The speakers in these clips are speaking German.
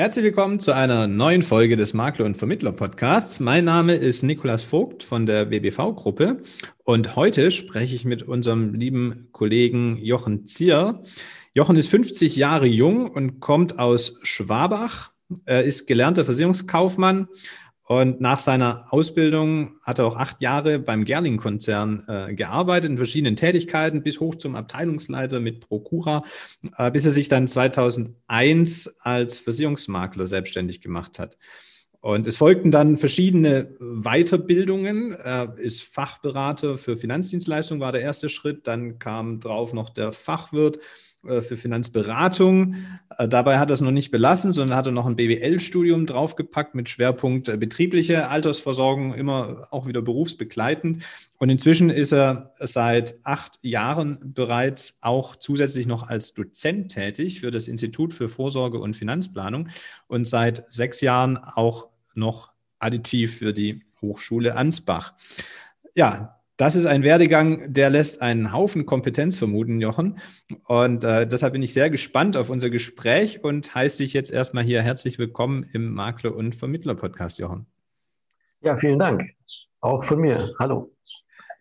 Herzlich willkommen zu einer neuen Folge des Makler und Vermittler Podcasts. Mein Name ist Nikolas Vogt von der BBV Gruppe und heute spreche ich mit unserem lieben Kollegen Jochen Zier. Jochen ist 50 Jahre jung und kommt aus Schwabach. Er ist gelernter Versicherungskaufmann und nach seiner Ausbildung hat er auch acht Jahre beim Gerling-Konzern äh, gearbeitet in verschiedenen Tätigkeiten bis hoch zum Abteilungsleiter mit Procura, äh, bis er sich dann 2001 als Versicherungsmakler selbstständig gemacht hat. Und es folgten dann verschiedene Weiterbildungen. Er ist Fachberater für Finanzdienstleistungen, war der erste Schritt. Dann kam drauf noch der Fachwirt für Finanzberatung. Äh, dabei hat er es noch nicht belassen, sondern hat er noch ein BWL-Studium draufgepackt mit Schwerpunkt äh, betriebliche Altersversorgung, immer auch wieder berufsbegleitend. Und inzwischen ist er seit acht Jahren bereits auch zusätzlich noch als Dozent tätig für das Institut für Vorsorge und Finanzplanung und seit sechs Jahren auch noch additiv für die Hochschule Ansbach. Ja, das ist ein Werdegang, der lässt einen Haufen Kompetenz vermuten, Jochen. Und äh, deshalb bin ich sehr gespannt auf unser Gespräch und heiße dich jetzt erstmal hier herzlich willkommen im Makler- und Vermittler-Podcast, Jochen. Ja, vielen Dank. Auch von mir. Hallo.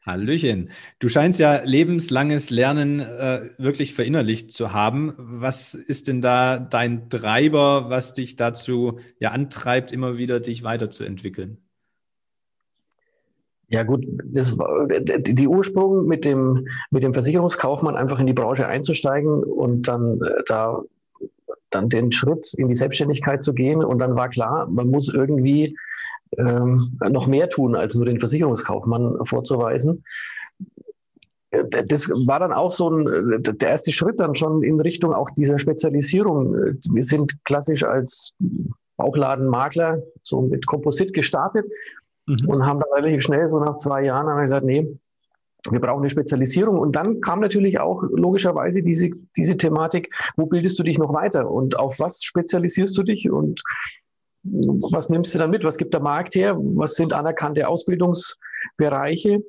Hallöchen. Du scheinst ja lebenslanges Lernen äh, wirklich verinnerlicht zu haben. Was ist denn da dein Treiber, was dich dazu ja antreibt, immer wieder dich weiterzuentwickeln? Ja gut, das die Ursprung mit dem mit dem Versicherungskaufmann einfach in die Branche einzusteigen und dann äh, da dann den Schritt in die Selbstständigkeit zu gehen und dann war klar, man muss irgendwie ähm, noch mehr tun, als nur den Versicherungskaufmann vorzuweisen. Das war dann auch so ein, der erste Schritt dann schon in Richtung auch dieser Spezialisierung. Wir sind klassisch als Bauchladenmakler so mit Komposit gestartet mhm. und haben dann relativ schnell, so nach zwei Jahren, haben wir gesagt, nee, wir brauchen eine Spezialisierung. Und dann kam natürlich auch logischerweise diese, diese Thematik, wo bildest du dich noch weiter und auf was spezialisierst du dich und was nimmst du dann mit? Was gibt der Markt her? Was sind anerkannte Ausbildungsbereiche?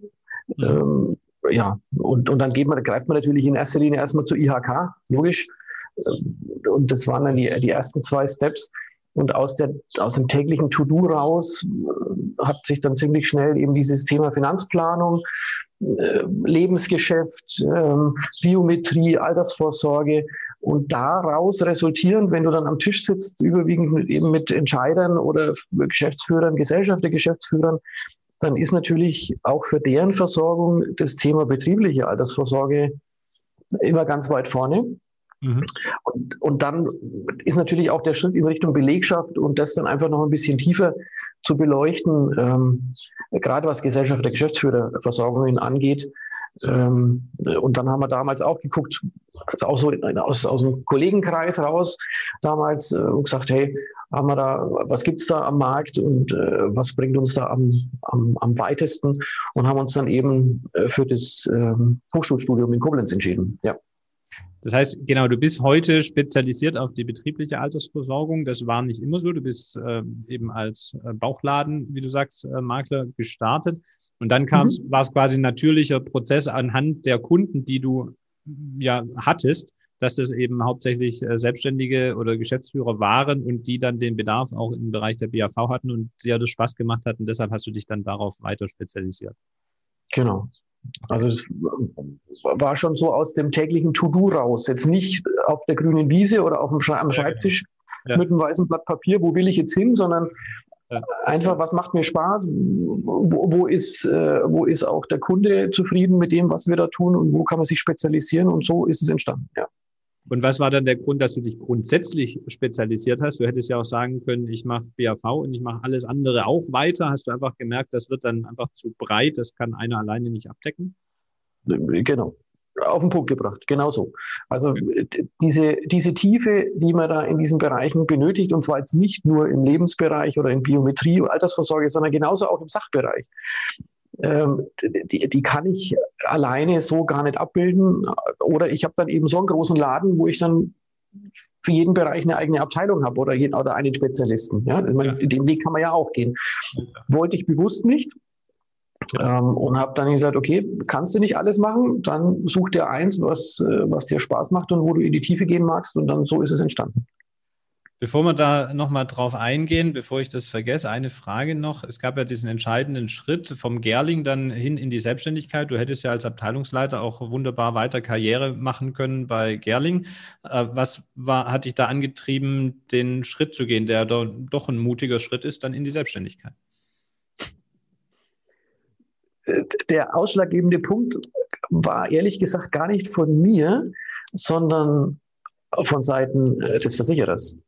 Mhm. Ähm, ja, und, und dann geht man, greift man natürlich in erster Linie erstmal zur IHK, logisch. Und das waren dann die, die ersten zwei Steps. Und aus, der, aus dem täglichen To-Do raus äh, hat sich dann ziemlich schnell eben dieses Thema Finanzplanung, äh, Lebensgeschäft, äh, Biometrie, Altersvorsorge und daraus resultierend, wenn du dann am Tisch sitzt, überwiegend mit, eben mit Entscheidern oder Geschäftsführern, Gesellschaft der Geschäftsführern, dann ist natürlich auch für deren Versorgung das Thema betriebliche Altersvorsorge immer ganz weit vorne. Mhm. Und, und dann ist natürlich auch der Schritt in Richtung Belegschaft und das dann einfach noch ein bisschen tiefer zu beleuchten, ähm, gerade was Gesellschaft der Geschäftsführerversorgungen angeht. Ähm, und dann haben wir damals auch geguckt, also auch so aus, aus dem Kollegenkreis raus, damals äh, gesagt, hey, haben wir da, was gibt's da am Markt und äh, was bringt uns da am, am, am weitesten und haben uns dann eben äh, für das ähm, Hochschulstudium in Koblenz entschieden. Ja. Das heißt, genau, du bist heute spezialisiert auf die betriebliche Altersversorgung. Das war nicht immer so. Du bist äh, eben als äh, Bauchladen, wie du sagst, äh, Makler gestartet. Und dann kam mhm. war es quasi ein natürlicher Prozess anhand der Kunden, die du ja hattest, dass das eben hauptsächlich äh, Selbstständige oder Geschäftsführer waren und die dann den Bedarf auch im Bereich der BAV hatten und dir das Spaß gemacht hat. Und deshalb hast du dich dann darauf weiter spezialisiert. Genau. Also es war schon so aus dem täglichen To-Do raus. Jetzt nicht auf der grünen Wiese oder auf dem Schre am Schreibtisch ja. mit einem weißen Blatt Papier, wo will ich jetzt hin, sondern ja. einfach, was macht mir Spaß, wo, wo, ist, äh, wo ist auch der Kunde zufrieden mit dem, was wir da tun und wo kann man sich spezialisieren und so ist es entstanden. Ja. Und was war dann der Grund, dass du dich grundsätzlich spezialisiert hast? Du hättest ja auch sagen können, ich mache BAV und ich mache alles andere auch weiter. Hast du einfach gemerkt, das wird dann einfach zu breit, das kann einer alleine nicht abdecken? Genau. Auf den Punkt gebracht, genau so. Also diese, diese Tiefe, die man da in diesen Bereichen benötigt, und zwar jetzt nicht nur im Lebensbereich oder in Biometrie, Altersvorsorge, sondern genauso auch im Sachbereich die, die kann ich alleine so gar nicht abbilden. Oder ich habe dann eben so einen großen Laden, wo ich dann für jeden Bereich eine eigene Abteilung habe oder, jeden, oder einen Spezialisten. Ja? ja. Den Weg kann man ja auch gehen. Wollte ich bewusst nicht. Ja. Ähm, und habe dann gesagt, okay, kannst du nicht alles machen, dann such dir eins, was, äh, was dir Spaß macht und wo du in die Tiefe gehen magst und dann so ist es entstanden. Bevor wir da nochmal drauf eingehen, bevor ich das vergesse, eine Frage noch. Es gab ja diesen entscheidenden Schritt vom Gerling dann hin in die Selbstständigkeit. Du hättest ja als Abteilungsleiter auch wunderbar weiter Karriere machen können bei Gerling. Äh, was war, hat dich da angetrieben, den Schritt zu gehen, der doch ein mutiger Schritt ist, dann in die Selbstständigkeit? Der ausschlaggebende Punkt war ehrlich gesagt gar nicht von mir, sondern von Seiten äh, des Versicherers.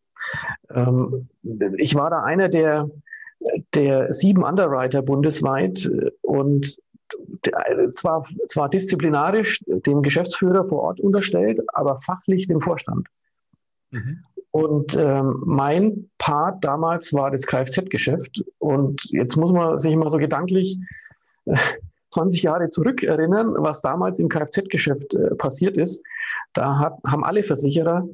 Ähm, ich war da einer der, der sieben Underwriter bundesweit und zwar, zwar disziplinarisch dem Geschäftsführer vor Ort unterstellt, aber fachlich dem Vorstand. Mhm. Und ähm, mein Part damals war das Kfz-Geschäft. Und jetzt muss man sich mal so gedanklich äh, 20 Jahre zurückerinnern, was damals im Kfz-Geschäft äh, passiert ist. Da hat, haben alle Versicherer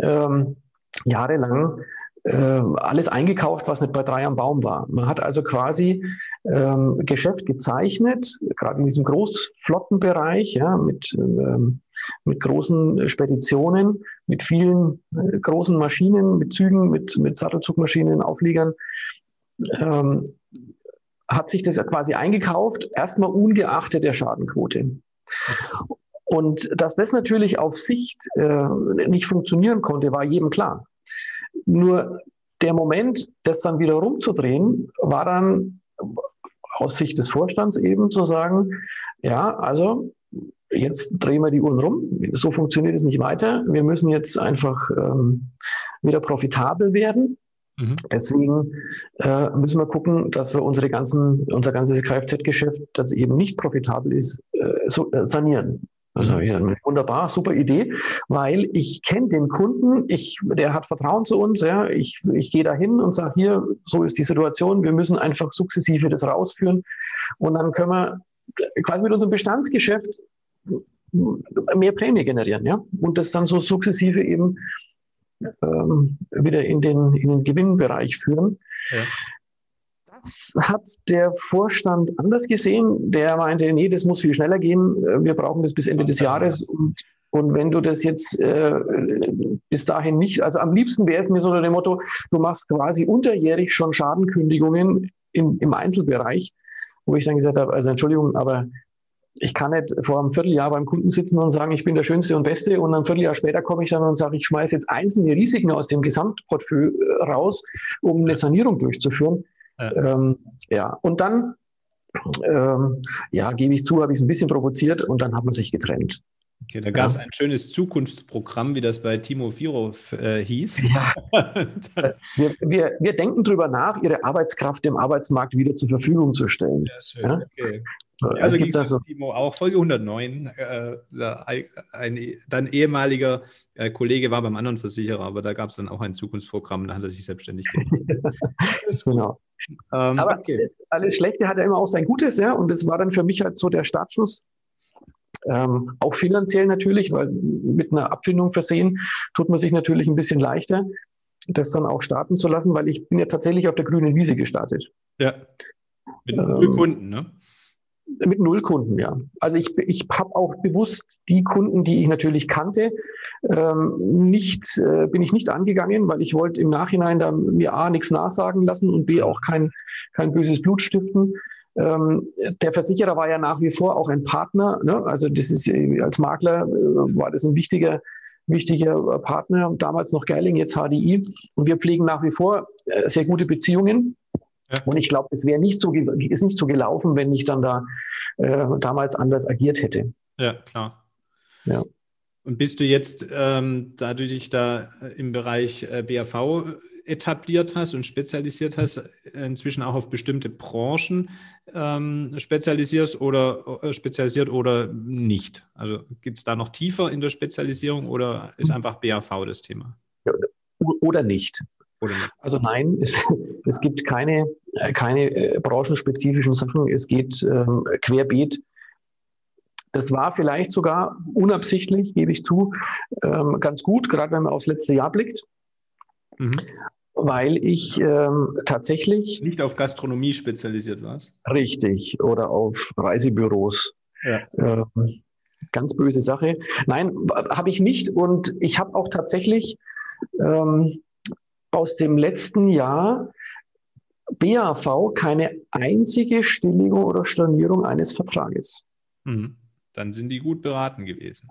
ähm, jahrelang äh, alles eingekauft, was nicht bei drei am Baum war. Man hat also quasi ähm, Geschäft gezeichnet, gerade in diesem Großflottenbereich, ja, mit, ähm, mit großen Speditionen, mit vielen äh, großen Maschinen, mit Zügen, mit, mit Sattelzugmaschinen, Aufliegern. Ähm, hat sich das quasi eingekauft, erstmal ungeachtet der Schadenquote. Und dass das natürlich auf Sicht äh, nicht funktionieren konnte, war jedem klar. Nur der Moment, das dann wieder rumzudrehen, war dann aus Sicht des Vorstands eben zu sagen, ja, also jetzt drehen wir die Uhren rum. So funktioniert es nicht weiter. Wir müssen jetzt einfach ähm, wieder profitabel werden. Mhm. Deswegen äh, müssen wir gucken, dass wir unsere ganzen, unser ganzes Kfz-Geschäft, das eben nicht profitabel ist, äh, so, äh, sanieren. Also ja, wunderbar, super Idee, weil ich kenne den Kunden, ich, der hat Vertrauen zu uns, ja, ich, ich gehe da hin und sage hier, so ist die Situation, wir müssen einfach sukzessive das rausführen. Und dann können wir quasi mit unserem Bestandsgeschäft mehr Prämie generieren, ja, und das dann so sukzessive eben ähm, wieder in den, in den Gewinnbereich führen. Ja. Hat der Vorstand anders gesehen. Der meinte, nee, das muss viel schneller gehen. Wir brauchen das bis Ende des Jahres. Und, und wenn du das jetzt äh, bis dahin nicht, also am liebsten wäre es mir so unter dem Motto, du machst quasi unterjährig schon Schadenkündigungen im, im Einzelbereich, wo ich dann gesagt habe, also Entschuldigung, aber ich kann nicht vor einem Vierteljahr beim Kunden sitzen und sagen, ich bin der Schönste und Beste und ein Vierteljahr später komme ich dann und sage, ich schmeiße jetzt einzelne Risiken aus dem Gesamtportfolio raus, um eine Sanierung durchzuführen. Ja, ähm, ja. und dann, ähm, ja, gebe ich zu, habe ich es ein bisschen provoziert und dann hat man sich getrennt. Okay, da gab es ja. ein schönes Zukunftsprogramm, wie das bei Timo Virov äh, hieß. Ja. wir, wir, wir denken darüber nach, ihre Arbeitskraft dem Arbeitsmarkt wieder zur Verfügung zu stellen. Ja, schön. Ja? Okay. Also, also gibt das so. Timo auch Folge 109. Äh, ein, dein ehemaliger äh, Kollege war beim anderen Versicherer, aber da gab es dann auch ein Zukunftsprogramm, da hat er sich selbstständig gemacht. genau. Ähm, aber okay. alles Schlechte hat ja immer auch sein Gutes, ja. Und das war dann für mich halt so der Startschuss. Ähm, auch finanziell natürlich, weil mit einer Abfindung versehen tut man sich natürlich ein bisschen leichter, das dann auch starten zu lassen, weil ich bin ja tatsächlich auf der grünen Wiese gestartet. Ja. Mit ähm, Kunden, ne? Mit null Kunden, ja. Also ich, ich habe auch bewusst die Kunden, die ich natürlich kannte, ähm, nicht, äh, bin ich nicht angegangen, weil ich wollte im Nachhinein da mir A nichts nachsagen lassen und B auch kein, kein böses Blut stiften. Ähm, der Versicherer war ja nach wie vor auch ein Partner. Ne? Also das ist äh, als Makler äh, war das ein wichtiger, wichtiger Partner. Damals noch Geiling, jetzt HDI. Und wir pflegen nach wie vor äh, sehr gute Beziehungen. Ja. Und ich glaube, es wäre nicht so, ist nicht so gelaufen, wenn ich dann da äh, damals anders agiert hätte. Ja, klar. Ja. Und bist du jetzt, ähm, da du dich da im Bereich äh, BAV etabliert hast und spezialisiert hast, inzwischen auch auf bestimmte Branchen ähm, spezialisierst oder äh, spezialisiert oder nicht? Also gibt es da noch tiefer in der Spezialisierung oder ist einfach BAV das Thema? Oder nicht. Also nein, es, es gibt keine, äh, keine äh, branchenspezifischen Sachen. Es geht ähm, querbeet. Das war vielleicht sogar unabsichtlich, gebe ich zu, ähm, ganz gut, gerade wenn man aufs letzte Jahr blickt. Mhm. Weil ich ähm, tatsächlich. Nicht auf Gastronomie spezialisiert warst? Richtig, oder auf Reisebüros. Ja. Ähm, ganz böse Sache. Nein, habe ich nicht. Und ich habe auch tatsächlich ähm, aus dem letzten Jahr BAV keine einzige Stilllegung oder Stornierung eines Vertrages. Mhm. Dann sind die gut beraten gewesen.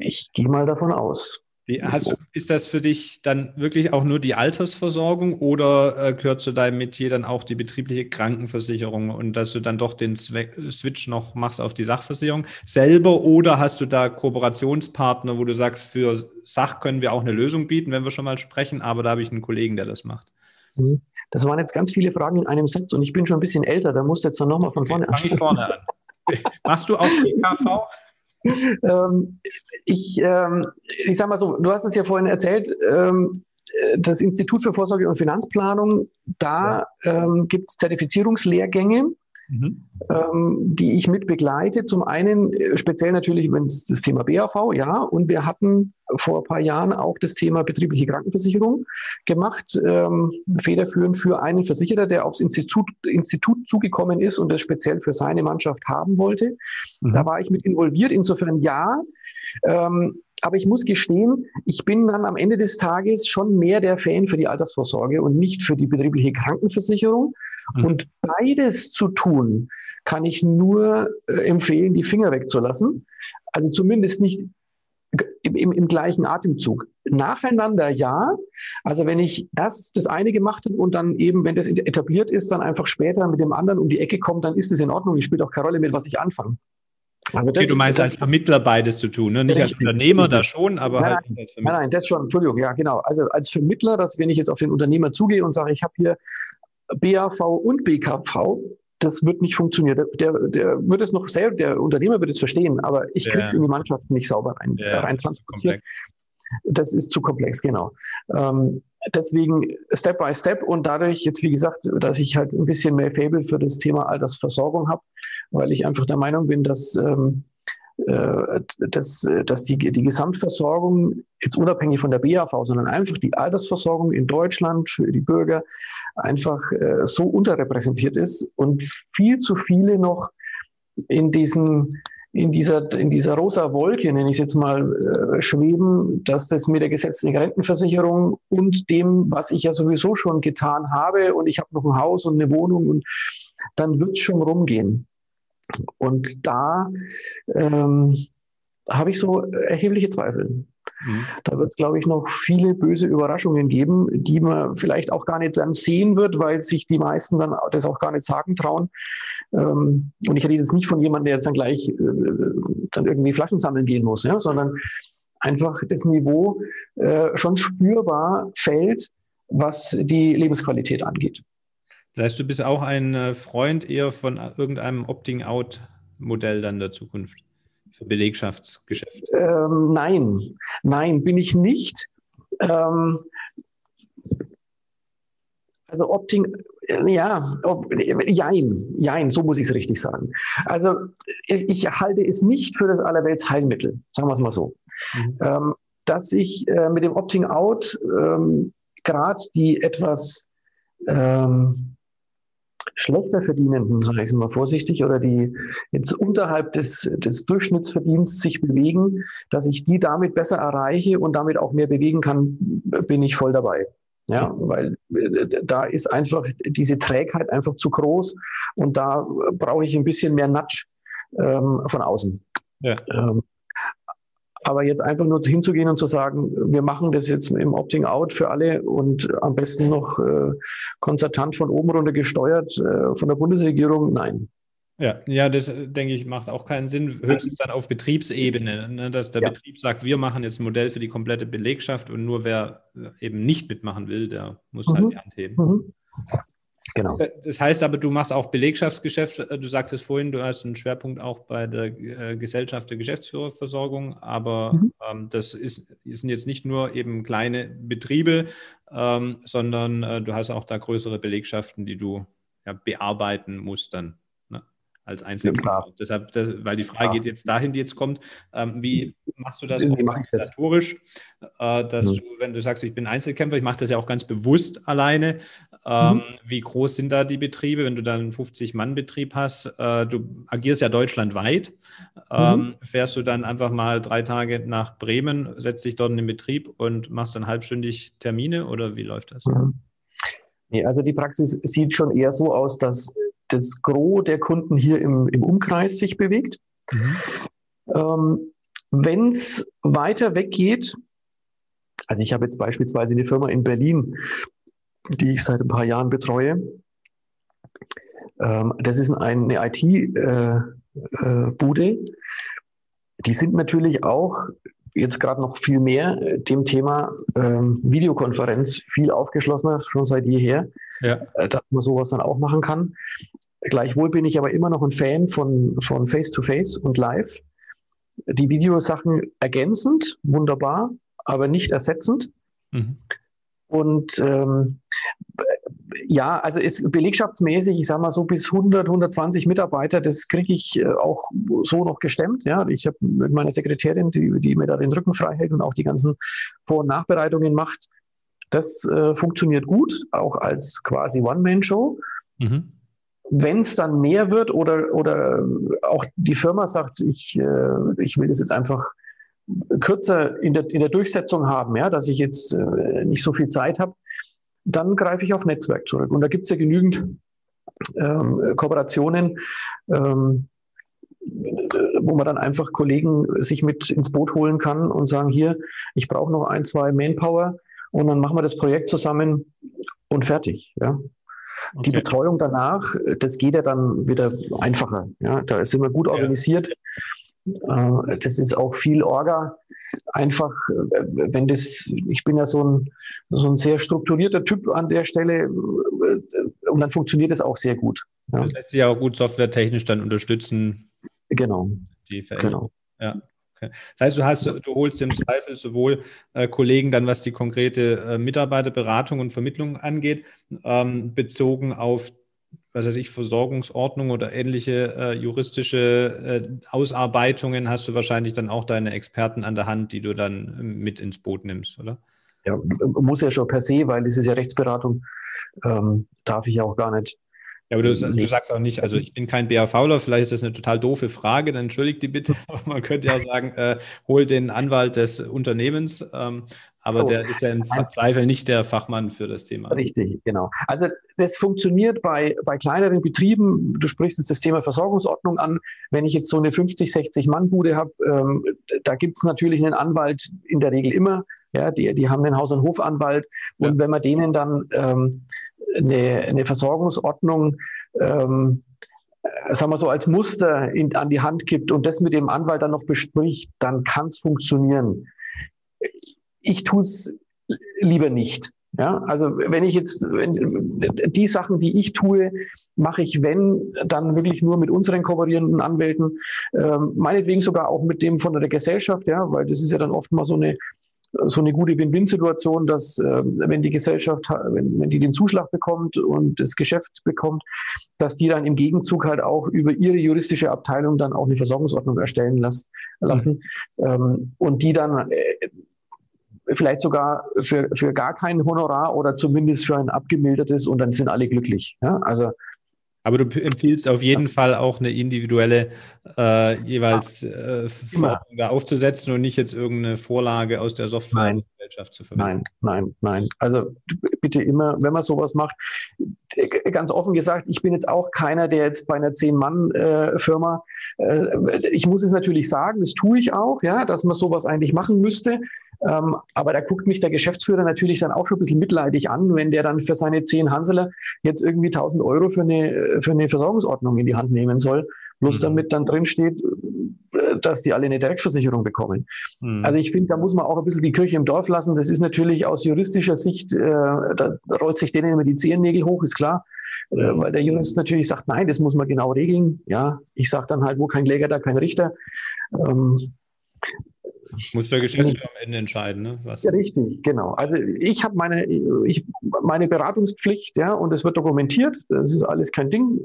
Ich gehe mal davon aus. Die, hast, ist das für dich dann wirklich auch nur die Altersversorgung oder äh, gehört zu deinem Metier dann auch die betriebliche Krankenversicherung und dass du dann doch den Switch noch machst auf die Sachversicherung selber oder hast du da Kooperationspartner, wo du sagst, für Sach können wir auch eine Lösung bieten, wenn wir schon mal sprechen, aber da habe ich einen Kollegen, der das macht. Mhm. Das waren jetzt ganz viele Fragen in einem Satz und ich bin schon ein bisschen älter, da musst du jetzt dann nochmal von vorne okay, vorne an. Machst du auch PKV? Ähm, ich, ähm, ich sag mal so, du hast es ja vorhin erzählt, ähm, das Institut für Vorsorge und Finanzplanung, da ähm, gibt es Zertifizierungslehrgänge mhm. ähm, die ich mit begleite. Zum einen äh, speziell natürlich, wenn es das Thema BAV, ja, und wir hatten vor ein paar Jahren auch das Thema betriebliche Krankenversicherung gemacht, ähm, federführend für einen Versicherer, der aufs Institut, Institut zugekommen ist und das speziell für seine Mannschaft haben wollte. Mhm. Da war ich mit involviert. Insofern ja. Ähm, aber ich muss gestehen, ich bin dann am Ende des Tages schon mehr der Fan für die Altersvorsorge und nicht für die betriebliche Krankenversicherung. Mhm. Und beides zu tun, kann ich nur äh, empfehlen, die Finger wegzulassen. Also zumindest nicht im, im, im, gleichen Atemzug. Nacheinander ja. Also wenn ich erst das eine gemacht habe und dann eben, wenn das etabliert ist, dann einfach später mit dem anderen um die Ecke kommt, dann ist es in Ordnung. Ich spiele auch keine Rolle mit, was ich anfange. Also okay, das, du meinst als Vermittler beides zu tun, ne? nicht als Unternehmer da schon, aber nein, halt nein, als Vermittler. Nein, nein, das schon, Entschuldigung, ja genau. Also als Vermittler, dass wenn ich jetzt auf den Unternehmer zugehe und sage, ich habe hier BAV und BKV, das wird nicht funktionieren. Der, der, der wird es noch selber, der Unternehmer wird es verstehen, aber ich kriege es ja. in die Mannschaft nicht sauber rein, ja, rein transportiert. Das ist zu komplex, genau. Ähm, deswegen Step by Step und dadurch jetzt, wie gesagt, dass ich halt ein bisschen mehr Fable für das Thema Altersversorgung habe, weil ich einfach der Meinung bin, dass ähm, äh, dass, dass die, die Gesamtversorgung jetzt unabhängig von der BAV, sondern einfach die Altersversorgung in Deutschland für die Bürger einfach äh, so unterrepräsentiert ist und viel zu viele noch in diesen in dieser, in dieser rosa Wolke, nenne ich es jetzt mal, äh, schweben, dass das mit der gesetzlichen Rentenversicherung und dem, was ich ja sowieso schon getan habe, und ich habe noch ein Haus und eine Wohnung, und dann wird es schon rumgehen. Und da ähm, habe ich so erhebliche Zweifel. Mhm. Da wird es, glaube ich, noch viele böse Überraschungen geben, die man vielleicht auch gar nicht dann sehen wird, weil sich die meisten dann das auch gar nicht sagen trauen. Ähm, und ich rede jetzt nicht von jemandem, der jetzt dann gleich äh, dann irgendwie Flaschen sammeln gehen muss, ja, sondern einfach das Niveau äh, schon spürbar fällt, was die Lebensqualität angeht. Das heißt, du bist auch ein äh, Freund eher von irgendeinem Opting-out-Modell dann der Zukunft für Belegschaftsgeschäft? Ähm, nein, nein, bin ich nicht. Ähm, also Opting, ja, ob, jein, jein, so muss ich es richtig sagen. Also ich, ich, halte es nicht für das allerwelts Heilmittel, sagen wir es mal so. Mhm. Ähm, dass ich äh, mit dem Opting-out ähm, gerade die etwas ähm, schlechter verdienenden, sage ich es mal vorsichtig, oder die jetzt unterhalb des, des Durchschnittsverdienstes sich bewegen, dass ich die damit besser erreiche und damit auch mehr bewegen kann, bin ich voll dabei. Ja, weil äh, da ist einfach diese Trägheit einfach zu groß und da brauche ich ein bisschen mehr Nudge ähm, von außen. Ja. Ähm, aber jetzt einfach nur hinzugehen und zu sagen, wir machen das jetzt im Opting-out für alle und am besten noch äh, konzertant von oben runter gesteuert äh, von der Bundesregierung, nein. Ja, ja, das äh, denke ich macht auch keinen Sinn, höchstens dann auf Betriebsebene, ne, dass der ja. Betrieb sagt, wir machen jetzt ein Modell für die komplette Belegschaft und nur wer äh, eben nicht mitmachen will, der muss halt mhm. halt die Hand heben. Mhm. Genau. Das heißt aber, du machst auch Belegschaftsgeschäft. Du sagst es vorhin, du hast einen Schwerpunkt auch bei der äh, Gesellschaft der Geschäftsführerversorgung, aber mhm. ähm, das ist, sind jetzt nicht nur eben kleine Betriebe, ähm, sondern äh, du hast auch da größere Belegschaften, die du ja, bearbeiten musst dann als Einzelkämpfer. Ja, Deshalb, das, weil die Frage geht jetzt dahin, die jetzt kommt, ähm, wie machst du das organisatorisch, äh, dass mhm. du, wenn du sagst, ich bin Einzelkämpfer, ich mache das ja auch ganz bewusst alleine, Ähm, mhm. Wie groß sind da die Betriebe? Wenn du dann einen 50-Mann-Betrieb hast, äh, du agierst ja deutschlandweit. Ähm, mhm. Fährst du dann einfach mal drei Tage nach Bremen, setzt dich dort in den Betrieb und machst dann halbstündig Termine oder wie läuft das? Mhm. Nee, also die Praxis sieht schon eher so aus, dass das Gros der Kunden hier im, im Umkreis sich bewegt. Mhm. Ähm, Wenn es weiter weggeht, also ich habe jetzt beispielsweise eine Firma in Berlin, die ich seit ein paar Jahren betreue. Ähm, das ist eine IT-Bude. Äh, äh, die sind natürlich auch jetzt gerade noch viel mehr äh, dem Thema ähm, Videokonferenz viel aufgeschlossener, schon seit jeher, ja. äh, dass man sowas dann auch machen kann. Gleichwohl bin ich aber immer noch ein Fan von, von Face-to-Face -face und Live. Die Videosachen ergänzend, wunderbar, aber nicht ersetzend. Mhm. Und ähm, ja, also ist belegschaftsmäßig, ich sage mal so bis 100, 120 Mitarbeiter, das kriege ich äh, auch so noch gestemmt. Ja, ich habe mit meiner Sekretärin, die, die mir da den Rücken frei hält und auch die ganzen Vor- und Nachbereitungen macht. Das äh, funktioniert gut, auch als quasi One-Man-Show. Mhm. Wenn es dann mehr wird oder, oder auch die Firma sagt, ich, äh, ich will das jetzt einfach kürzer in der, in der Durchsetzung haben, ja, dass ich jetzt äh, nicht so viel Zeit habe, dann greife ich auf Netzwerk zurück. Und da gibt es ja genügend ähm, Kooperationen, ähm, wo man dann einfach Kollegen sich mit ins Boot holen kann und sagen, hier, ich brauche noch ein, zwei Manpower und dann machen wir das Projekt zusammen und fertig. Ja. Okay. Die Betreuung danach, das geht ja dann wieder einfacher. Ja. Da sind wir gut organisiert. Äh, das ist auch viel Orga. Einfach, äh, wenn das, ich bin ja so ein, so ein sehr strukturierter Typ an der Stelle äh, und dann funktioniert es auch sehr gut. Ja. Das lässt sich ja auch gut softwaretechnisch dann unterstützen. Genau. Die Veränderung. Genau. Ja. Das heißt, du hast, du holst im Zweifel sowohl äh, Kollegen dann, was die konkrete äh, Mitarbeiterberatung und Vermittlung angeht, ähm, bezogen auf was weiß ich, Versorgungsordnung oder ähnliche äh, juristische äh, Ausarbeitungen hast du wahrscheinlich dann auch deine Experten an der Hand, die du dann ähm, mit ins Boot nimmst, oder? Ja, muss ja schon per se, weil es ist ja Rechtsberatung, ähm, darf ich ja auch gar nicht. Ja, aber du, du, sagst auch nicht, also ich bin kein BAVler, vielleicht ist das eine total doofe Frage, dann entschuldigt die bitte. man könnte ja sagen, äh, hol den Anwalt des Unternehmens. Ähm, aber so. der ist ja im Zweifel nicht der Fachmann für das Thema. Richtig, genau. Also das funktioniert bei, bei kleineren Betrieben. Du sprichst jetzt das Thema Versorgungsordnung an. Wenn ich jetzt so eine 50, 60 Mann-Bude habe, ähm, da gibt es natürlich einen Anwalt in der Regel immer. Ja, die, die haben einen Haus- und Hofanwalt. Und ja. wenn man denen dann ähm, eine, eine Versorgungsordnung ähm, sagen wir so, als Muster in, an die Hand gibt und das mit dem Anwalt dann noch bespricht, dann kann es funktionieren ich tue es lieber nicht. Ja, also wenn ich jetzt, wenn, die Sachen, die ich tue, mache ich, wenn, dann wirklich nur mit unseren kooperierenden Anwälten, ähm, meinetwegen sogar auch mit dem von der Gesellschaft, ja, weil das ist ja dann oft mal so eine, so eine gute Win-Win-Situation, dass äh, wenn die Gesellschaft, wenn, wenn die den Zuschlag bekommt und das Geschäft bekommt, dass die dann im Gegenzug halt auch über ihre juristische Abteilung dann auch eine Versorgungsordnung erstellen las, lassen mhm. ähm, und die dann äh, vielleicht sogar für, für gar kein Honorar oder zumindest für ein abgemildertes und dann sind alle glücklich. Ja? Also aber du empfiehlst auf jeden ja. Fall auch eine individuelle äh, jeweils äh, aufzusetzen und nicht jetzt irgendeine Vorlage aus der Softwaregesellschaft zu verwenden. Nein, nein, nein. Also bitte immer, wenn man sowas macht, ganz offen gesagt, ich bin jetzt auch keiner, der jetzt bei einer Zehn-Mann-Firma, äh, ich muss es natürlich sagen, das tue ich auch, ja, dass man sowas eigentlich machen müsste. Ähm, aber da guckt mich der Geschäftsführer natürlich dann auch schon ein bisschen mitleidig an, wenn der dann für seine zehn Hanseler jetzt irgendwie 1000 Euro für eine, für eine Versorgungsordnung in die Hand nehmen soll. Bloß mhm. damit dann drin steht, äh, dass die alle eine Direktversicherung bekommen. Mhm. Also ich finde, da muss man auch ein bisschen die Kirche im Dorf lassen. Das ist natürlich aus juristischer Sicht, äh, da rollt sich denen immer die Zehennägel hoch, ist klar. Äh, weil der Jurist natürlich sagt, nein, das muss man genau regeln. Ja, ich sage dann halt, wo kein Kläger, da kein Richter. Ähm, muss der Geschäftsführer am Ende entscheiden, ne? Was? Ja, richtig, genau. Also ich habe meine, ich, meine Beratungspflicht, ja, und es wird dokumentiert. Das ist alles kein Ding.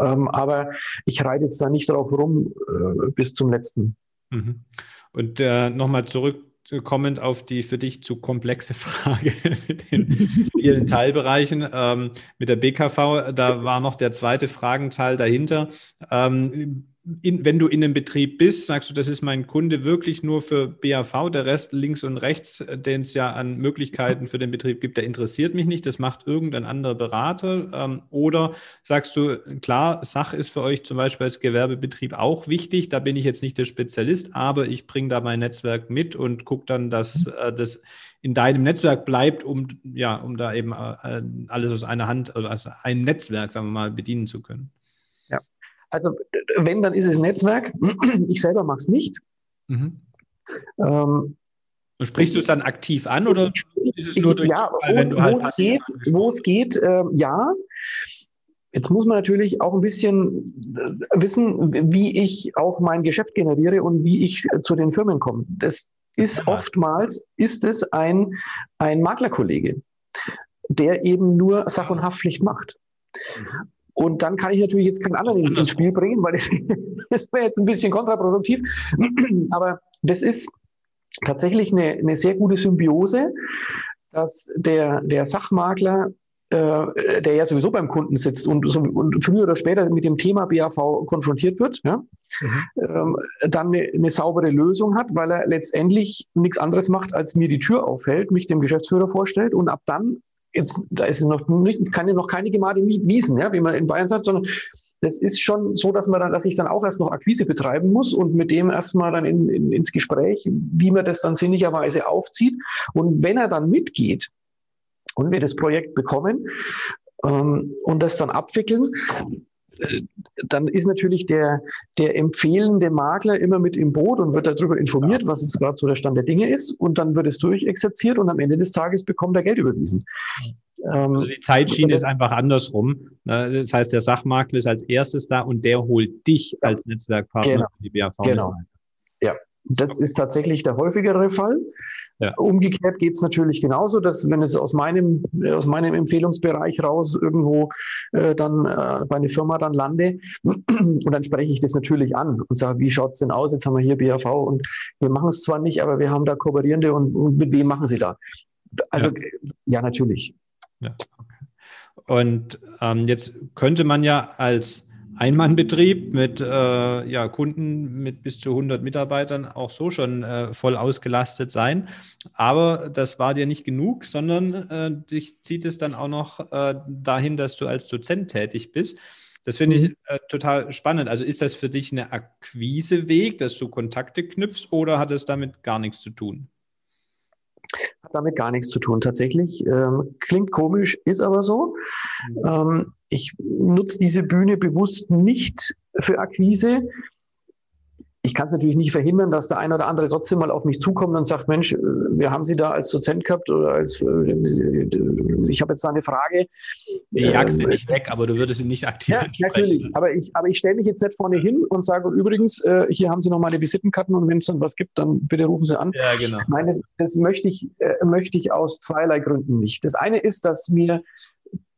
Ähm, aber ich reite jetzt da nicht drauf rum äh, bis zum letzten. Mhm. Und äh, nochmal zurück kommend auf die für dich zu komplexe Frage mit den vielen Teilbereichen. Ähm, mit der BKV, da war noch der zweite Fragenteil dahinter. Ähm, in, wenn du in einem Betrieb bist, sagst du, das ist mein Kunde wirklich nur für BAV, der Rest links und rechts, äh, den es ja an Möglichkeiten für den Betrieb gibt, der interessiert mich nicht, das macht irgendein anderer Berater. Ähm, oder sagst du, klar, Sach ist für euch zum Beispiel als Gewerbebetrieb auch wichtig, da bin ich jetzt nicht der Spezialist, aber ich bringe da mein Netzwerk mit und gucke dann, dass äh, das in deinem Netzwerk bleibt, um, ja, um da eben äh, alles aus einer Hand, also aus einem Netzwerk, sagen wir mal, bedienen zu können. Also wenn, dann ist es Netzwerk. Ich selber mache es nicht. Mhm. Ähm, Sprichst du es dann aktiv an oder ist es nur durch ja, Zufall, wenn du halt wo es geht, wo es geht, äh, ja. Jetzt muss man natürlich auch ein bisschen äh, wissen, wie ich auch mein Geschäft generiere und wie ich zu den Firmen komme. Das ist oftmals, ist es ein, ein Maklerkollege, der eben nur Sach- und Haftpflicht macht. Und dann kann ich natürlich jetzt keinen anderen ins Spiel bringen, weil das, das wäre jetzt ein bisschen kontraproduktiv. Aber das ist tatsächlich eine, eine sehr gute Symbiose, dass der, der Sachmakler äh, der ja sowieso beim Kunden sitzt und, so, und, früher oder später mit dem Thema BAV konfrontiert wird, ja, mhm. ähm, dann eine, eine, saubere Lösung hat, weil er letztendlich nichts anderes macht, als mir die Tür aufhält, mich dem Geschäftsführer vorstellt und ab dann jetzt, da ist es noch nicht, keine, noch keine gemalte Wiesen, ja, wie man in Bayern sagt, sondern das ist schon so, dass man dann, dass ich dann auch erst noch Akquise betreiben muss und mit dem erstmal dann in, in, ins Gespräch, wie man das dann sinnigerweise aufzieht. Und wenn er dann mitgeht und wir das Projekt bekommen ähm, und das dann abwickeln, dann ist natürlich der, der empfehlende Makler immer mit im Boot und wird darüber informiert, was jetzt gerade so der Stand der Dinge ist. Und dann wird es durchexerziert und am Ende des Tages bekommt er Geld überwiesen. Ähm, also die Zeitschiene ist einfach andersrum. Ne? Das heißt, der Sachmakler ist als erstes da und der holt dich als Netzwerkpartner genau. für die BAV. Genau. Ja, das ist tatsächlich der häufigere Fall. Ja. Umgekehrt geht es natürlich genauso, dass wenn es aus meinem, aus meinem Empfehlungsbereich raus irgendwo äh, dann äh, bei einer Firma dann lande und dann spreche ich das natürlich an und sage, wie schaut es denn aus? Jetzt haben wir hier BAV und wir machen es zwar nicht, aber wir haben da Kooperierende und, und mit wem machen sie da? Also ja, ja natürlich. Ja. Und ähm, jetzt könnte man ja als Einmannbetrieb mit äh, ja, Kunden mit bis zu 100 Mitarbeitern auch so schon äh, voll ausgelastet sein. Aber das war dir nicht genug, sondern äh, dich zieht es dann auch noch äh, dahin, dass du als Dozent tätig bist. Das finde ich mhm. äh, total spannend. Also ist das für dich eine Akquiseweg, dass du Kontakte knüpfst oder hat es damit gar nichts zu tun? Hat damit gar nichts zu tun, tatsächlich. Ähm, klingt komisch, ist aber so. Mhm. Ähm, ich nutze diese Bühne bewusst nicht für Akquise, ich kann es natürlich nicht verhindern, dass der eine oder andere trotzdem mal auf mich zukommt und sagt, Mensch, äh, wir haben Sie da als Dozent gehabt oder als, äh, ich habe jetzt da eine Frage. Die jagst du ähm, nicht weg, aber du würdest ihn nicht aktiv Ja, natürlich. Aber ich, aber ich stelle mich jetzt nicht vorne hin und sage, übrigens, äh, hier haben Sie noch meine Visitenkarten und wenn es dann was gibt, dann bitte rufen Sie an. Ja, genau. Nein, das, das möchte, ich, möchte ich aus zweierlei Gründen nicht. Das eine ist, dass mir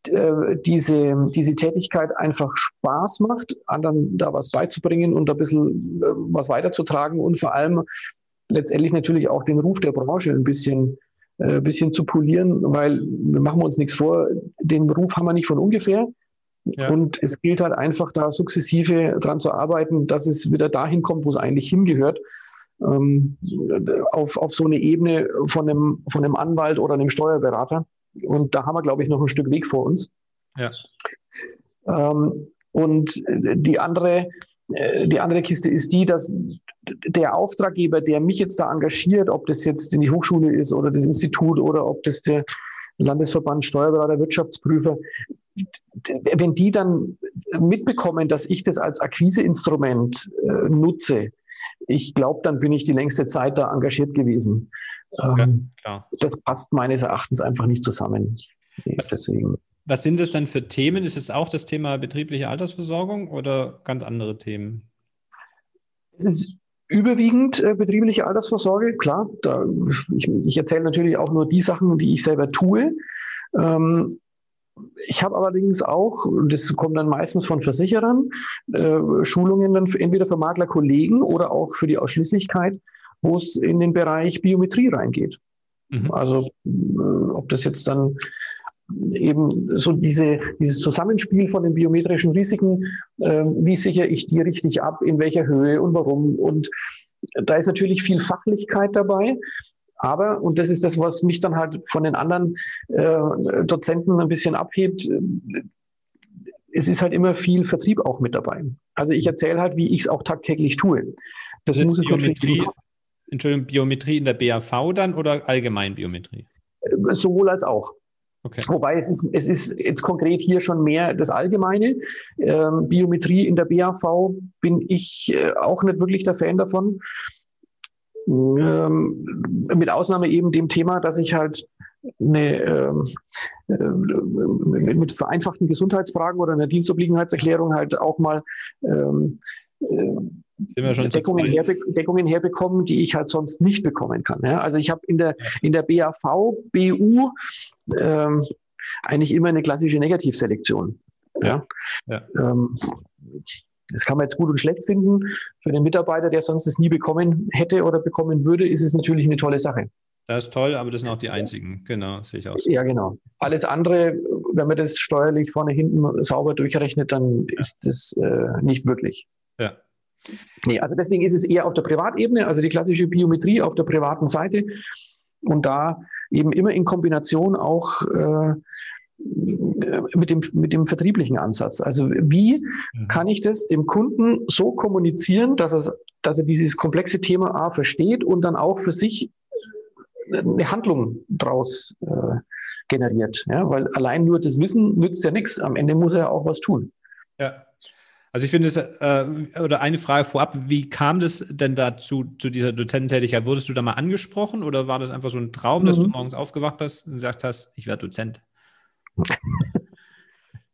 äh, diese, diese Tätigkeit einfach Spaß macht, anderen da was beizubringen und ein bisschen äh, was weiterzutragen und vor allem letztendlich natürlich auch den Ruf der Branche ein bisschen, äh, bisschen zu polieren, weil wir machen uns nichts vor, den Ruf haben wir nicht von ungefähr. Ja. Und es gilt halt einfach da sukzessive dran zu arbeiten, dass es wieder dahin kommt, wo es eigentlich hingehört. Ähm, auf, auf so eine Ebene von einem, von einem Anwalt oder einem Steuerberater. Und da haben wir, glaube ich, noch ein Stück Weg vor uns. Ja. Ähm, und die andere, äh, die andere Kiste ist die, dass der Auftraggeber, der mich jetzt da engagiert, ob das jetzt in die Hochschule ist oder das Institut oder ob das der Landesverband Steuerberater, Wirtschaftsprüfer, wenn die dann mitbekommen, dass ich das als Akquiseinstrument äh, nutze, ich glaube, dann bin ich die längste Zeit da engagiert gewesen. Ähm, ja, das passt meines Erachtens einfach nicht zusammen. Was, Deswegen. was sind das dann für Themen? Ist es auch das Thema betriebliche Altersversorgung oder ganz andere Themen? Es ist überwiegend äh, betriebliche Altersvorsorge, klar. Da, ich, ich erzähle natürlich auch nur die Sachen, die ich selber tue. Ähm, ich habe allerdings auch, das kommt dann meistens von Versicherern, äh, Schulungen dann für, entweder für Maklerkollegen oder auch für die Ausschließlichkeit wo es in den Bereich Biometrie reingeht. Mhm. Also äh, ob das jetzt dann eben so diese, dieses Zusammenspiel von den biometrischen Risiken, äh, wie sichere ich die richtig ab, in welcher Höhe und warum. Und da ist natürlich viel Fachlichkeit dabei. Aber, und das ist das, was mich dann halt von den anderen äh, Dozenten ein bisschen abhebt, es ist halt immer viel Vertrieb auch mit dabei. Also ich erzähle halt, wie ich es auch tagtäglich tue. Das, das muss es Biometrie, Entschuldigung, Biometrie in der BAV dann oder allgemein Biometrie? Sowohl als auch. Okay. Wobei es ist, es ist jetzt konkret hier schon mehr das Allgemeine. Ähm, Biometrie in der BAV bin ich äh, auch nicht wirklich der Fan davon. Ähm, mit Ausnahme eben dem Thema, dass ich halt eine, ähm, äh, mit vereinfachten Gesundheitsfragen oder einer Dienstobliegenheitserklärung halt auch mal ähm, äh, Deckungen, herbe Deckungen, herbekommen, die ich halt sonst nicht bekommen kann. Ja? Also ich habe in der, in der BAV, BU ähm, eigentlich immer eine klassische Negativselektion. Ja. ja. Ähm, das kann man jetzt gut und schlecht finden. Für den Mitarbeiter, der sonst es nie bekommen hätte oder bekommen würde, ist es natürlich eine tolle Sache. Das ist toll, aber das sind auch die einzigen. Genau, sehe ich aus. Ja, genau. Alles andere, wenn man das steuerlich vorne, hinten sauber durchrechnet, dann ist das äh, nicht wirklich. Ja. Nee, also deswegen ist es eher auf der Privatebene, also die klassische Biometrie auf der privaten Seite und da eben immer in Kombination auch äh, mit dem, mit dem vertrieblichen Ansatz. Also wie mhm. kann ich das dem Kunden so kommunizieren, dass er, dass er dieses komplexe Thema A versteht und dann auch für sich eine Handlung draus äh, generiert. Ja? Weil allein nur das Wissen nützt ja nichts. Am Ende muss er ja auch was tun. Ja. Also ich finde es, äh, oder eine Frage vorab, wie kam das denn dazu, zu dieser Dozententätigkeit? Wurdest du da mal angesprochen oder war das einfach so ein Traum, mhm. dass du mhm. morgens aufgewacht bist und gesagt hast, ich werde Dozent?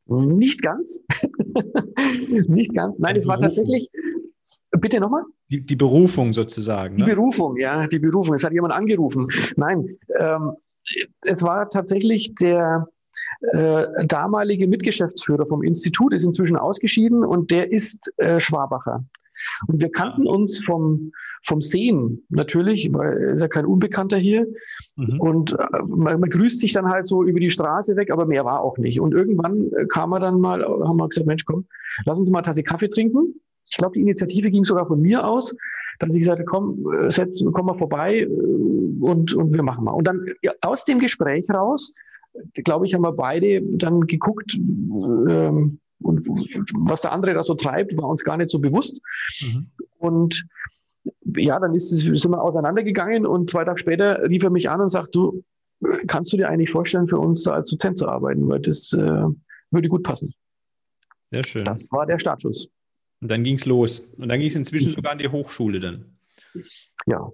Nicht ganz. Nicht ganz. Nein, es war tatsächlich. Bitte nochmal? Die, die Berufung sozusagen. Ne? Die Berufung, ja, die Berufung. Es hat jemand angerufen. Nein, ähm, es war tatsächlich der, äh, damalige Mitgeschäftsführer vom Institut ist inzwischen ausgeschieden und der ist äh, Schwabacher. Und wir kannten uns vom, vom Sehen natürlich, weil er ist ja kein Unbekannter hier. Mhm. Und äh, man, man, grüßt sich dann halt so über die Straße weg, aber mehr war auch nicht. Und irgendwann äh, kam er dann mal, haben wir gesagt, Mensch, komm, lass uns mal eine Tasse Kaffee trinken. Ich glaube, die Initiative ging sogar von mir aus. Dann ich gesagt, komm, äh, setz, komm mal vorbei und, und wir machen mal. Und dann ja, aus dem Gespräch raus glaube ich, haben wir beide dann geguckt, ähm, und was der andere da so treibt, war uns gar nicht so bewusst. Mhm. Und ja, dann ist es, sind wir auseinandergegangen und zwei Tage später rief er mich an und sagt, du, kannst du dir eigentlich vorstellen, für uns als Dozent zu arbeiten, weil das äh, würde gut passen. Sehr schön. Das war der Startschuss. Und dann ging es los. Und dann ging es inzwischen sogar an die Hochschule dann. Ja,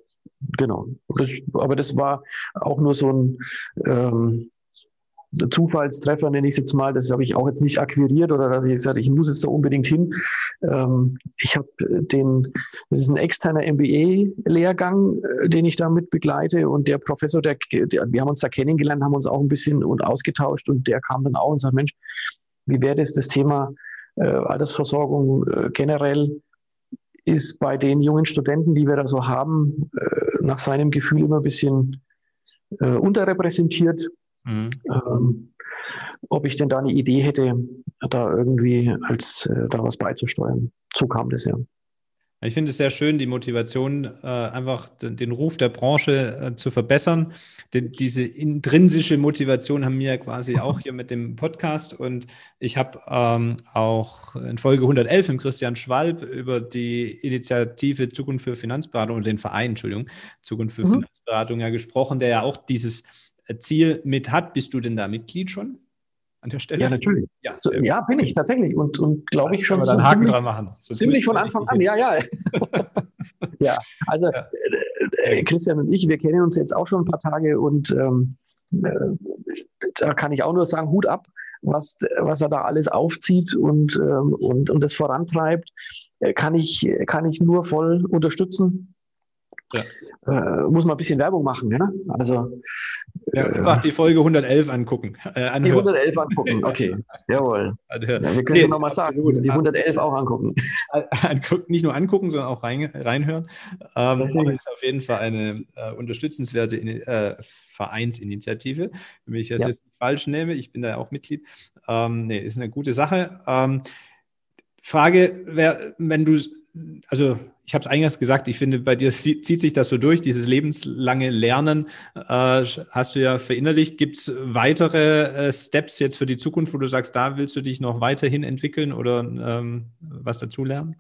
genau. Das, aber das war auch nur so ein, ähm, Zufallstreffer, nenne ich es jetzt mal. Das habe ich auch jetzt nicht akquiriert oder dass ich gesagt ich muss jetzt da unbedingt hin. Ähm, ich habe den, das ist ein externer MBA-Lehrgang, äh, den ich damit begleite und der Professor, der, der, wir haben uns da kennengelernt, haben uns auch ein bisschen und ausgetauscht und der kam dann auch und sagt, Mensch, wie wäre das, das Thema äh, Altersversorgung äh, generell ist bei den jungen Studenten, die wir da so haben, äh, nach seinem Gefühl immer ein bisschen äh, unterrepräsentiert. Mhm. Ähm, ob ich denn da eine Idee hätte, da irgendwie als äh, da was beizusteuern. So kam das ja. Ich finde es sehr schön, die Motivation, äh, einfach den, den, Ruf der Branche äh, zu verbessern. Den, diese intrinsische Motivation haben wir quasi auch hier mit dem Podcast. Und ich habe ähm, auch in Folge 111 im Christian Schwalb über die Initiative Zukunft für Finanzberatung oder den Verein, Entschuldigung, Zukunft für mhm. Finanzberatung ja gesprochen, der ja auch dieses Ziel mit hat. Bist du denn da Mitglied schon an der Stelle? Ja, natürlich. Ja, ja bin ich tatsächlich und, und glaube ich schon. Dann Haken ziemlich, dran machen. Sonst ziemlich von Anfang an, ja, ja. ja, also ja. Äh, Christian und ich, wir kennen uns jetzt auch schon ein paar Tage und ähm, äh, da kann ich auch nur sagen, Hut ab, was, was er da alles aufzieht und, ähm, und, und das vorantreibt, äh, kann ich, kann ich nur voll unterstützen. Ja. Äh, muss man ein bisschen Werbung machen. Ja? Also, ja, äh, einfach die Folge 111 angucken. Äh, die 111 angucken, okay. Jawohl. Ja, wir können nee, nochmal sagen, die 111 auch angucken. Nicht nur angucken, sondern auch rein, reinhören. Ähm, das ist auf jeden Fall eine äh, unterstützenswerte äh, Vereinsinitiative. Wenn ich das ja. jetzt nicht falsch nehme, ich bin da auch Mitglied. Ähm, nee, ist eine gute Sache. Ähm, Frage, wer, wenn du, also ich habe es eingangs gesagt, ich finde, bei dir zieht sich das so durch, dieses lebenslange Lernen äh, hast du ja verinnerlicht. Gibt es weitere äh, Steps jetzt für die Zukunft, wo du sagst, da willst du dich noch weiterhin entwickeln oder ähm, was dazulernen?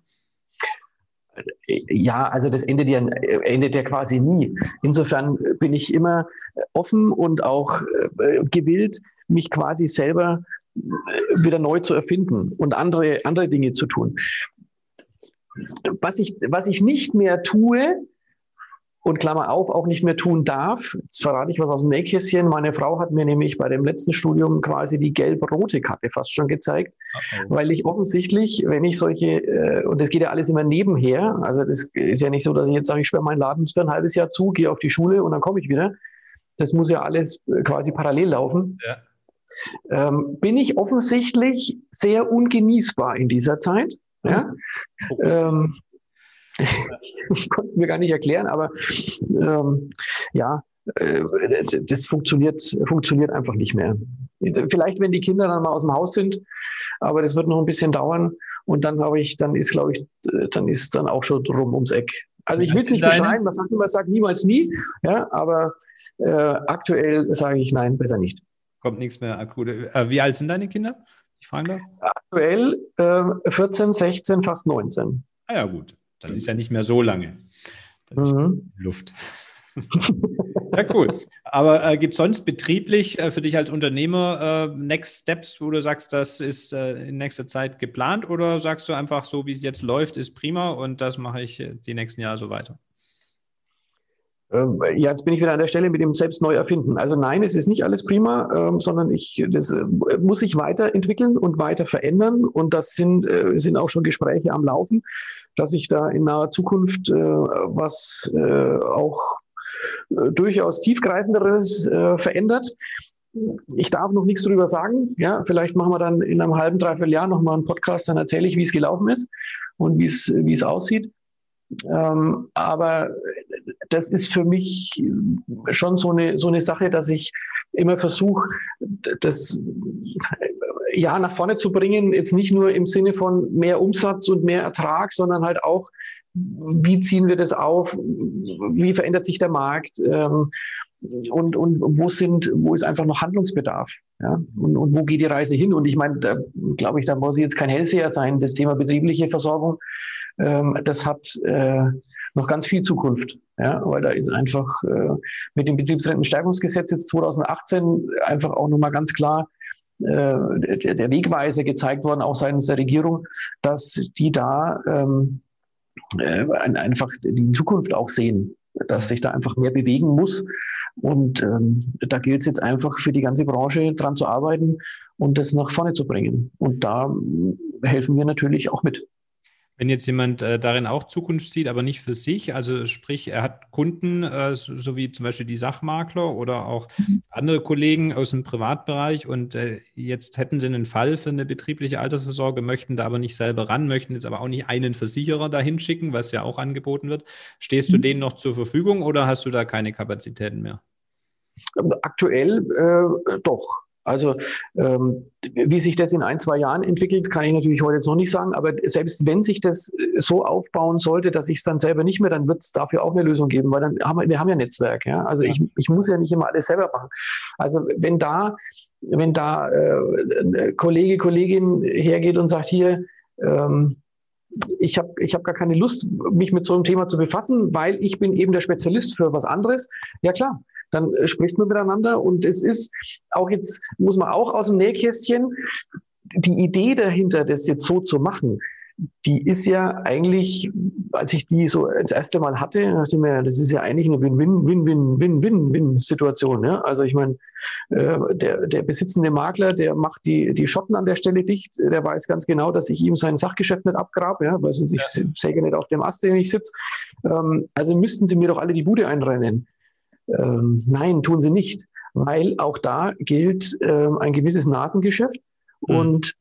Ja, also das endet ja, endet ja quasi nie. Insofern bin ich immer offen und auch äh, gewillt, mich quasi selber äh, wieder neu zu erfinden und andere, andere Dinge zu tun. Was ich, was ich nicht mehr tue, und Klammer auf, auch nicht mehr tun darf. Jetzt verrate ich was aus dem Nähkästchen. Meine Frau hat mir nämlich bei dem letzten Studium quasi die gelb-rote Karte fast schon gezeigt, okay. weil ich offensichtlich, wenn ich solche, äh, und das geht ja alles immer nebenher, also das ist ja nicht so, dass ich jetzt sage, ich sperre meinen Laden für ein halbes Jahr zu, gehe auf die Schule und dann komme ich wieder. Das muss ja alles quasi parallel laufen. Ja. Ähm, bin ich offensichtlich sehr ungenießbar in dieser Zeit. Ja? Ähm, ich konnte es mir gar nicht erklären, aber ähm, ja, äh, das funktioniert, funktioniert einfach nicht mehr. Vielleicht, wenn die Kinder dann mal aus dem Haus sind, aber das wird noch ein bisschen dauern und dann habe ich, dann ist, glaube ich, dann ist dann auch schon drum ums Eck. Also ich will es nicht beschreiben, man sagt immer, sagt niemals nie, ja, aber äh, aktuell sage ich nein, besser nicht. Kommt nichts mehr akut. Äh, wie alt sind deine Kinder? Ich frage Aktuell äh, 14, 16, fast 19. Ah ja, gut. Dann ist ja nicht mehr so lange. Dann ist mhm. Luft. ja, cool. Aber äh, gibt es sonst betrieblich äh, für dich als Unternehmer äh, Next Steps, wo du sagst, das ist äh, in nächster Zeit geplant oder sagst du einfach so, wie es jetzt läuft, ist prima und das mache ich äh, die nächsten Jahre so weiter? Ähm, ja, jetzt bin ich wieder an der Stelle mit dem selbst neu erfinden. Also nein, es ist nicht alles prima, ähm, sondern ich, das äh, muss sich weiterentwickeln und weiter verändern. Und das sind, äh, sind auch schon Gespräche am Laufen, dass sich da in naher Zukunft äh, was auch durchaus tiefgreifenderes verändert. Ich darf noch nichts darüber sagen. Ja, vielleicht machen wir dann in einem halben, dreiviertel Jahr nochmal einen Podcast, dann erzähle ich, wie es gelaufen ist und wie es, wie es aussieht. Ähm, aber das ist für mich schon so eine, so eine Sache, dass ich immer versuche, das ja nach vorne zu bringen, jetzt nicht nur im Sinne von mehr Umsatz und mehr Ertrag, sondern halt auch, wie ziehen wir das auf, wie verändert sich der Markt? Ähm, und, und wo sind, wo ist einfach noch Handlungsbedarf, ja, und, und wo geht die Reise hin? Und ich meine, da glaube ich, da muss ich jetzt kein Hellseher sein, das Thema betriebliche Versorgung ähm, das hat äh, noch ganz viel Zukunft. Ja, weil da ist einfach äh, mit dem Betriebsrentenstärkungsgesetz jetzt 2018 einfach auch nochmal ganz klar äh, der, der Wegweise gezeigt worden, auch seitens der Regierung, dass die da ähm, äh, einfach die Zukunft auch sehen, dass sich da einfach mehr bewegen muss. Und ähm, da gilt es jetzt einfach für die ganze Branche dran zu arbeiten und das nach vorne zu bringen. Und da helfen wir natürlich auch mit. Wenn jetzt jemand äh, darin auch Zukunft sieht, aber nicht für sich, also sprich, er hat Kunden, äh, so, so, wie zum Beispiel die Sachmakler oder auch mhm. andere Kollegen aus dem Privatbereich und äh, jetzt hätten sie einen Fall für eine betriebliche Altersvorsorge, möchten da aber nicht selber ran, möchten jetzt aber auch nicht einen Versicherer dahin schicken, was ja auch angeboten wird. Stehst du mhm. denen noch zur Verfügung oder hast du da keine Kapazitäten mehr? Aktuell äh, doch. Also ähm, wie sich das in ein, zwei Jahren entwickelt, kann ich natürlich heute jetzt noch nicht sagen. Aber selbst wenn sich das äh, so aufbauen sollte, dass ich es dann selber nicht mehr, dann wird es dafür auch eine Lösung geben, weil dann haben wir, wir haben ja Netzwerk. Ja? Also. Ich, ich muss ja nicht immer alles selber machen. Also wenn da, wenn da äh, Kollege, Kollegin hergeht und sagt, hier, ähm, ich habe ich hab gar keine Lust, mich mit so einem Thema zu befassen, weil ich bin eben der Spezialist für was anderes. Ja klar, dann äh, spricht man miteinander und es ist auch jetzt, muss man auch aus dem Nähkästchen, die Idee dahinter, das jetzt so zu machen, die ist ja eigentlich, als ich die so das erste Mal hatte, dachte ich mir, das ist ja eigentlich eine Win-Win-Win-Win-Win-Situation. Ja? Also ich meine, äh, der, der besitzende Makler, der macht die, die Schotten an der Stelle dicht, der weiß ganz genau, dass ich ihm sein Sachgeschäft nicht abgrabe, ja? weil sonst ja. ich säge nicht auf dem Ast, den ich sitze. Ähm, also müssten sie mir doch alle die Bude einrennen. Ähm, nein, tun sie nicht, weil auch da gilt ähm, ein gewisses Nasengeschäft. Mhm. Und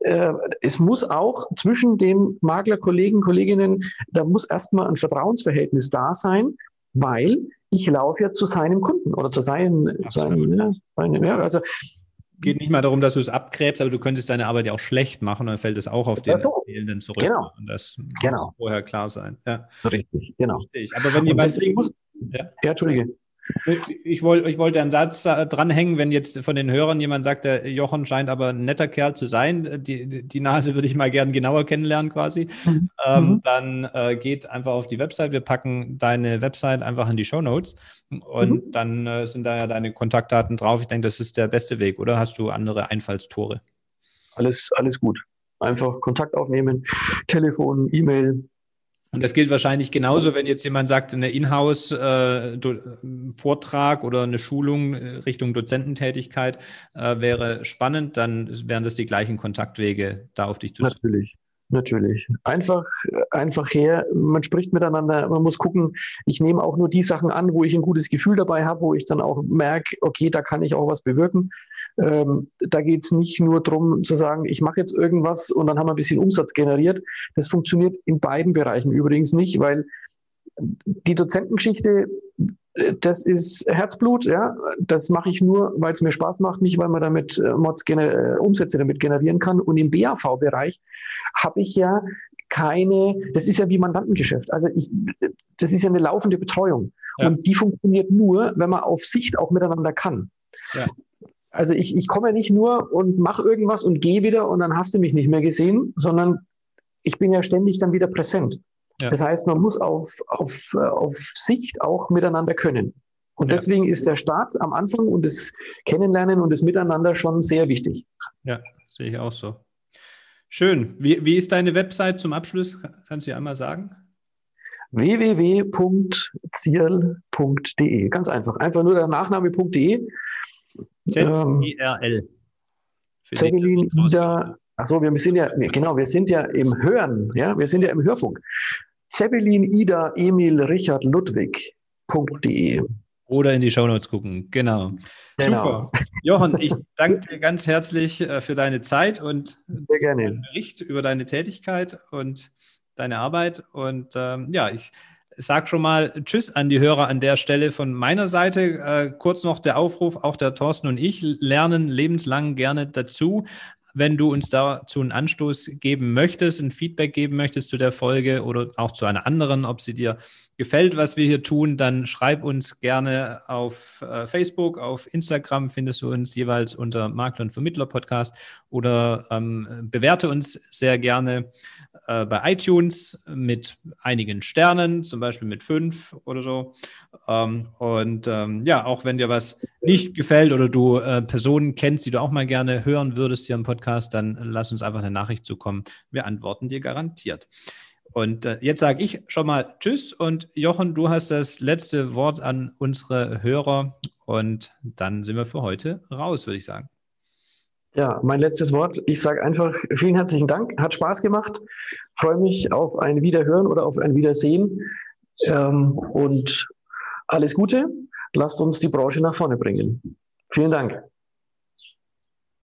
äh, es muss auch zwischen den Maklerkollegen, Kolleginnen, da muss erstmal ein Vertrauensverhältnis da sein, weil ich laufe ja zu seinem Kunden oder zu seinen, seinen, ja, seinen ja, also geht nicht mal darum, dass du es abgräbst, aber du könntest deine Arbeit ja auch schlecht machen, dann fällt es auch auf den so. Fehlenden zurück. Genau. Und das genau. muss vorher klar sein. Ja. Richtig, genau. Aber wenn jemand. Muss, ja. ja, Entschuldige. Ich, wollte, ich wollte einen Satz dranhängen, wenn jetzt von den Hörern jemand sagt, der Jochen scheint aber ein netter Kerl zu sein, die, die Nase würde ich mal gern genauer kennenlernen quasi, mhm. ähm, mhm. dann äh, geht einfach auf die Website. Wir packen deine Website einfach in die Show Notes und mhm. dann äh, sind da ja deine Kontaktdaten drauf. Ich denke, das ist der beste Weg, oder hast du andere Einfallstore? Alles, alles gut. Einfach Kontakt aufnehmen, Telefon, E-Mail, und das gilt wahrscheinlich genauso, wenn jetzt jemand sagt, eine Inhouse-Vortrag äh, oder eine Schulung äh, Richtung Dozententätigkeit äh, wäre spannend, dann wären das die gleichen Kontaktwege, da auf dich zu Natürlich. Natürlich. Einfach, einfach her, man spricht miteinander, man muss gucken, ich nehme auch nur die Sachen an, wo ich ein gutes Gefühl dabei habe, wo ich dann auch merke, okay, da kann ich auch was bewirken. Ähm, da geht es nicht nur darum zu sagen, ich mache jetzt irgendwas und dann haben wir ein bisschen Umsatz generiert. Das funktioniert in beiden Bereichen übrigens nicht, weil die Dozentengeschichte das ist Herzblut, ja. Das mache ich nur, weil es mir Spaß macht, nicht weil man damit äh, Mods äh, Umsätze damit generieren kann. Und im BAV-Bereich habe ich ja keine, das ist ja wie Mandantengeschäft. Also ich, das ist ja eine laufende Betreuung. Ja. Und die funktioniert nur, wenn man auf Sicht auch miteinander kann. Ja. Also ich, ich komme nicht nur und mache irgendwas und gehe wieder und dann hast du mich nicht mehr gesehen, sondern ich bin ja ständig dann wieder präsent. Ja. Das heißt, man muss auf, auf, auf Sicht auch miteinander können. Und ja. deswegen ist der Start am Anfang und das Kennenlernen und das Miteinander schon sehr wichtig. Ja, sehe ich auch so. Schön. Wie, wie ist deine Website zum Abschluss? Kannst du dir einmal sagen? www.zierl.de. Ganz einfach. Einfach nur der Nachname.de. Z-I-R-L. Zeppelin, Ida, Achso, wir sind ja, genau, wir sind ja im Hören, ja, wir sind ja im Hörfunk. Zeppelin, Ida, Emil, Richard, Ludwig.de. Oder in die Shownotes gucken, genau. genau. Super. Johann, ich danke dir ganz herzlich äh, für deine Zeit und Sehr gerne. Bericht über deine Tätigkeit und deine Arbeit. Und ähm, ja, ich sage schon mal Tschüss an die Hörer an der Stelle von meiner Seite. Äh, kurz noch der Aufruf, auch der Thorsten und ich lernen lebenslang gerne dazu wenn du uns dazu einen Anstoß geben möchtest, ein Feedback geben möchtest zu der Folge oder auch zu einer anderen, ob sie dir gefällt, was wir hier tun, dann schreib uns gerne auf äh, Facebook, auf Instagram findest du uns jeweils unter Makler und Vermittler Podcast oder ähm, bewerte uns sehr gerne äh, bei iTunes mit einigen Sternen, zum Beispiel mit fünf oder so. Ähm, und ähm, ja, auch wenn dir was nicht gefällt oder du äh, Personen kennst, die du auch mal gerne hören würdest hier im Podcast, dann lass uns einfach eine Nachricht zukommen. Wir antworten dir garantiert. Und äh, jetzt sage ich schon mal Tschüss und Jochen, du hast das letzte Wort an unsere Hörer und dann sind wir für heute raus, würde ich sagen. Ja, mein letztes Wort. Ich sage einfach vielen herzlichen Dank. Hat Spaß gemacht. Freue mich auf ein Wiederhören oder auf ein Wiedersehen. Ähm, und alles Gute. Lasst uns die Branche nach vorne bringen. Vielen Dank.